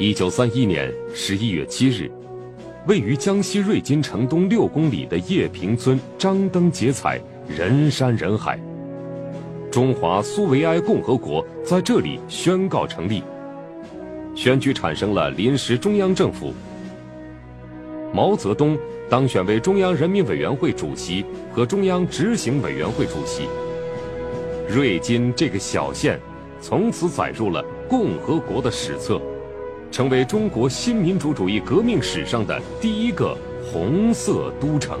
一九三一年十一月七日，位于江西瑞金城东六公里的叶坪村张灯结彩，人山人海。中华苏维埃共和国在这里宣告成立，选举产生了临时中央政府。毛泽东当选为中央人民委员会主席和中央执行委员会主席。瑞金这个小县，从此载入了共和国的史册。成为中国新民主主义革命史上的第一个红色都城。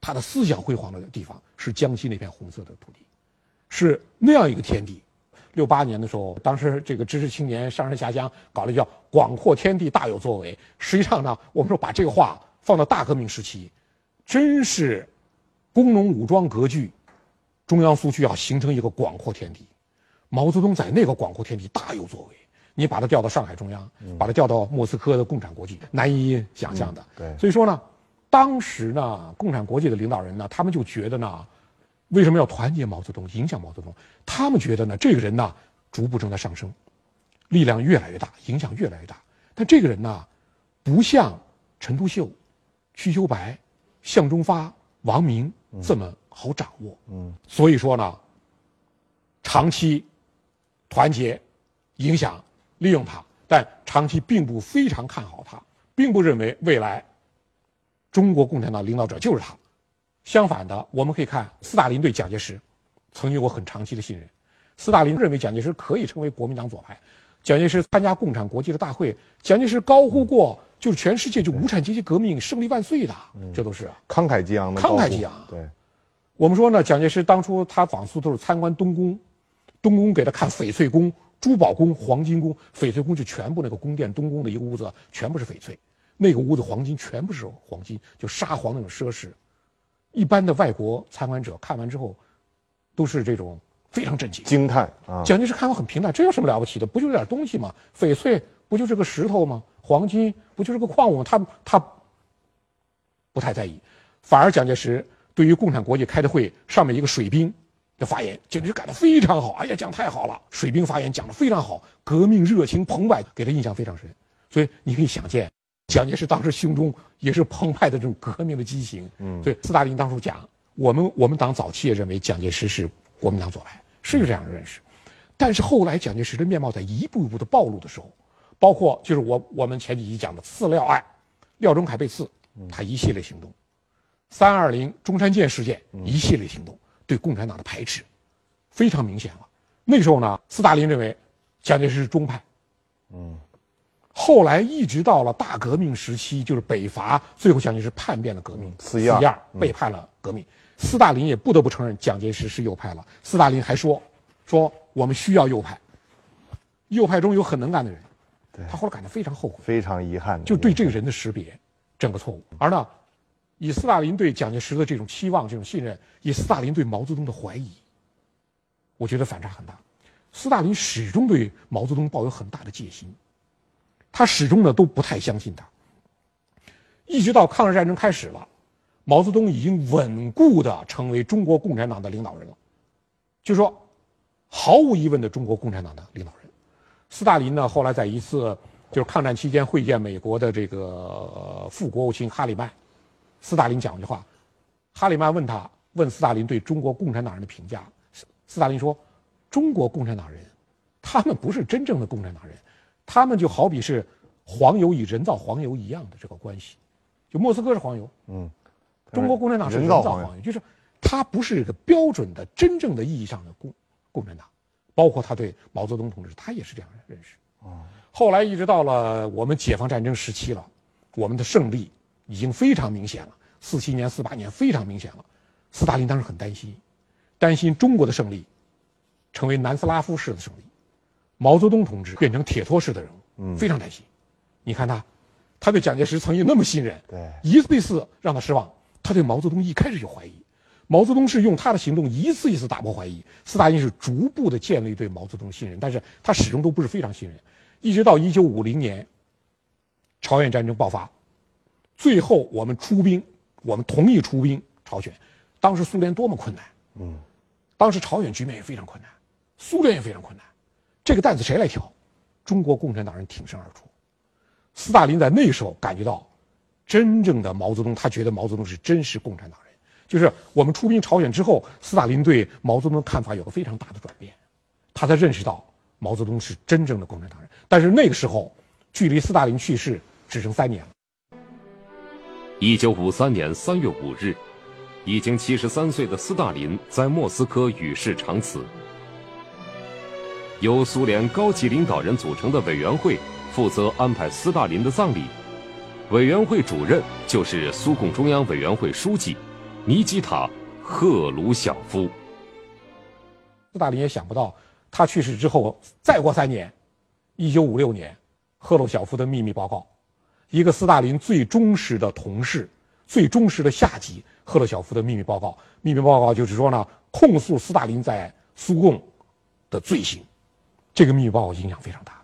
他的思想辉煌的地方是江西那片红色的土地，是那样一个天地。六八年的时候，当时这个知识青年上山下乡，搞了叫“广阔天地大有作为”。实际上呢，我们说把这个话放到大革命时期，真是工农武装割据，中央苏区要形成一个广阔天地。毛泽东在那个广阔天地大有作为，你把他调到上海中央，把他调到莫斯科的共产国际，难以想象的。对，所以说呢，当时呢，共产国际的领导人呢，他们就觉得呢，为什么要团结毛泽东，影响毛泽东？他们觉得呢，这个人呢，逐步正在上升，力量越来越大，影响越来越大。但这个人呢，不像陈独秀、瞿秋白、向忠发、王明这么好掌握。嗯，所以说呢，长期。团结、影响、利用他，但长期并不非常看好他，并不认为未来中国共产党领导者就是他。相反的，我们可以看斯大林对蒋介石曾经有过很长期的信任。斯大林认为蒋介石可以成为国民党左派。蒋介石参加共产国际的大会，蒋介石高呼过就是全世界就无产阶级革命胜利万岁的，这都是慷慨激昂的。慷慨激昂。对，我们说呢，蒋介石当初他访苏都是参观东宫。东宫给他看翡翠宫、珠宝宫、黄金宫。翡翠宫就全部那个宫殿东宫的一个屋子，全部是翡翠。那个屋子黄金全部是黄金，就沙皇那种奢侈。一般的外国参观者看完之后，都是这种非常震惊、惊叹啊！蒋介石看完很平淡，这有什么了不起的？不就点东西吗？翡翠不就是个石头吗？黄金不就是个矿物吗？他他不太在意，反而蒋介石对于共产国际开的会，上面一个水兵。的发言简直感到非常好，哎呀，讲太好了！水兵发言讲得非常好，革命热情澎湃，给他印象非常深。所以你可以想见，蒋介石当时胸中也是澎湃的这种革命的激情。嗯，所以斯大林当初讲，我们我们党早期也认为蒋介石是国民党左派，是有这样的认识。但是后来蒋介石的面貌在一步一步的暴露的时候，包括就是我我们前几集讲的刺廖案，廖仲恺被刺，他一系列行动，三二零中山舰事件一系列行动。对共产党的排斥非常明显了。那时候呢，斯大林认为蒋介石是中派。嗯。后来一直到了大革命时期，就是北伐，最后蒋介石叛变了革命，四一二背叛了革命。斯大林也不得不承认蒋介石是右派了。斯大林还说：“说我们需要右派，右派中有很能干的人。”他后来感到非常后悔，非常遗憾，就对这个人的识别整个错误。而呢。以斯大林对蒋介石的这种期望、这种信任，以斯大林对毛泽东的怀疑，我觉得反差很大。斯大林始终对毛泽东抱有很大的戒心，他始终呢都不太相信他。一直到抗日战争开始了，毛泽东已经稳固的成为中国共产党的领导人了，就说毫无疑问的中国共产党的领导人。斯大林呢后来在一次就是抗战期间会见美国的这个副国务卿哈里曼。斯大林讲一句话，哈里曼问他问斯大林对中国共产党人的评价，斯斯大林说，中国共产党人，他们不是真正的共产党人，他们就好比是黄油与人造黄油一样的这个关系，就莫斯科是黄油，嗯，中国共产党是人造黄油，就是他不是一个标准的真正的意义上的共共产党，包括他对毛泽东同志，他也是这样认识。哦，后来一直到了我们解放战争时期了，我们的胜利。已经非常明显了，四七年、四八年非常明显了。斯大林当时很担心，担心中国的胜利成为南斯拉夫式的胜利，毛泽东同志变成铁托式的人物，非常担心。你看他，他对蒋介石曾经那么信任，对一次一次让他失望。他对毛泽东一开始就怀疑，毛泽东是用他的行动一次一次打破怀疑。斯大林是逐步的建立对毛泽东的信任，但是他始终都不是非常信任，一直到一九五零年，朝鲜战争爆发。最后，我们出兵，我们同意出兵朝鲜。当时苏联多么困难，嗯，当时朝鲜局面也非常困难，苏联也非常困难。这个担子谁来挑？中国共产党人挺身而出。斯大林在那时候感觉到，真正的毛泽东，他觉得毛泽东是真实共产党人。就是我们出兵朝鲜之后，斯大林对毛泽东的看法有个非常大的转变，他才认识到毛泽东是真正的共产党人。但是那个时候，距离斯大林去世只剩三年了。一九五三年三月五日，已经七十三岁的斯大林在莫斯科与世长辞。由苏联高级领导人组成的委员会负责安排斯大林的葬礼，委员会主任就是苏共中央委员会书记尼基塔·赫鲁晓夫。斯大林也想不到，他去世之后再过三年，一九五六年，赫鲁晓夫的秘密报告，一个斯大林最忠实的同事、最忠实的下级，赫鲁晓夫的秘密报告。秘密报告就是说呢，控诉斯大林在苏共的罪行。这个秘密报告影响非常大，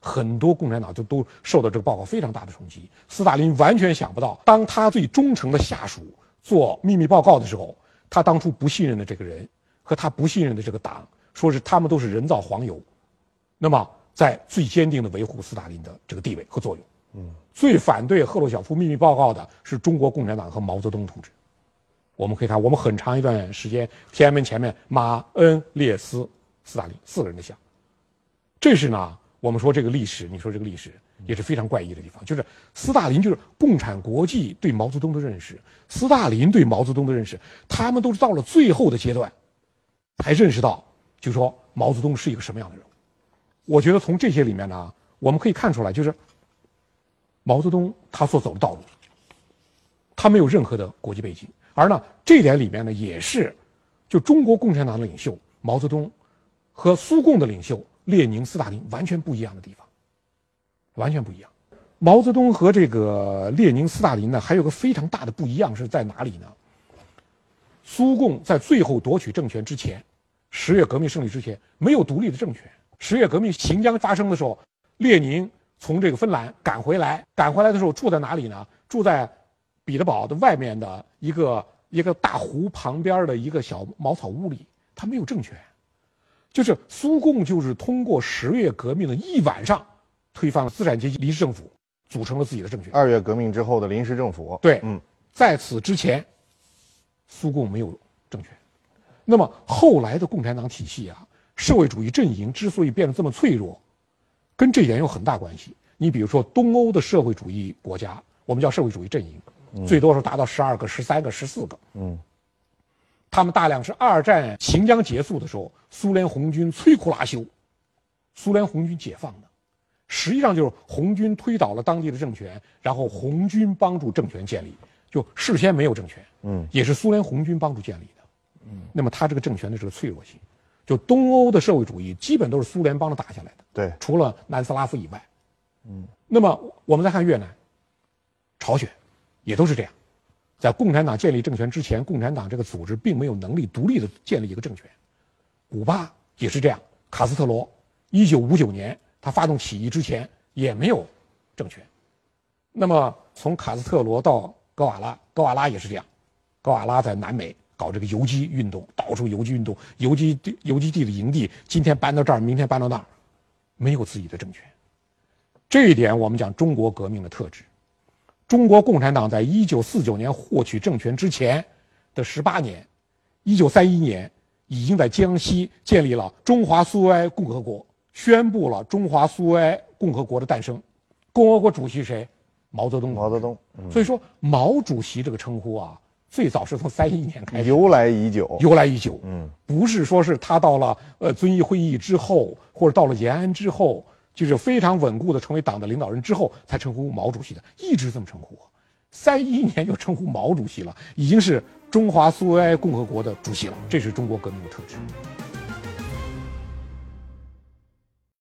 很多共产党就都受到这个报告非常大的冲击。斯大林完全想不到，当他最忠诚的下属做秘密报告的时候，他当初不信任的这个人和他不信任的这个党，说是他们都是人造黄油，那么在最坚定的维护斯大林的这个地位和作用。嗯，最反对赫鲁晓夫秘密报告的是中国共产党和毛泽东同志。我们可以看，我们很长一段时间，天安门前面马恩列斯斯大林四个人的像。这是呢，我们说这个历史，你说这个历史也是非常怪异的地方。就是斯大林就是共产国际对毛泽东的认识，斯大林对毛泽东的认识，他们都是到了最后的阶段，才认识到，就说毛泽东是一个什么样的人。我觉得从这些里面呢，我们可以看出来，就是毛泽东他所走的道路，他没有任何的国际背景，而呢这点里面呢，也是就中国共产党的领袖毛泽东和苏共的领袖。列宁、斯大林完全不一样的地方，完全不一样。毛泽东和这个列宁、斯大林呢，还有个非常大的不一样是在哪里呢？苏共在最后夺取政权之前，十月革命胜利之前，没有独立的政权。十月革命行将发生的时候，列宁从这个芬兰赶回来，赶回来的时候住在哪里呢？住在彼得堡的外面的一个一个大湖旁边的一个小茅草屋里，他没有政权。就是苏共就是通过十月革命的一晚上，推翻了资产阶级临时政府，组成了自己的政权。二月革命之后的临时政府，对，嗯，在此之前，苏共没有政权。那么后来的共产党体系啊，社会主义阵营之所以变得这么脆弱，跟这点有很大关系。你比如说东欧的社会主义国家，我们叫社会主义阵营，最多是达到十二个、十三个、十四个，嗯。他们大量是二战行将结束的时候，苏联红军摧枯拉朽，苏联红军解放的，实际上就是红军推倒了当地的政权，然后红军帮助政权建立，就事先没有政权，嗯，也是苏联红军帮助建立的，嗯，那么他这个政权的这个脆弱性，就东欧的社会主义基本都是苏联帮着打下来的，对，除了南斯拉夫以外，嗯，那么我们再看越南、朝鲜，也都是这样。在共产党建立政权之前，共产党这个组织并没有能力独立的建立一个政权。古巴也是这样，卡斯特罗一九五九年他发动起义之前也没有政权。那么从卡斯特罗到格瓦拉，格瓦拉也是这样，格瓦拉在南美搞这个游击运动，到处游击运动，游击地游击地的营地今天搬到这儿，明天搬到那儿，没有自己的政权。这一点我们讲中国革命的特质。中国共产党在一九四九年获取政权之前的十八年，一九三一年已经在江西建立了中华苏维埃共和国，宣布了中华苏维埃共和国的诞生。共和国主席谁？毛泽东。毛泽东。所以说，毛主席这个称呼啊，最早是从三一年开始，由来已久。由来已久。嗯，不是说是他到了呃遵义会议之后，或者到了延安之后。就是非常稳固的成为党的领导人之后，才称呼毛主席的，一直这么称呼。三一年就称呼毛主席了，已经是中华苏维埃共和国的主席了。这是中国革命的特质。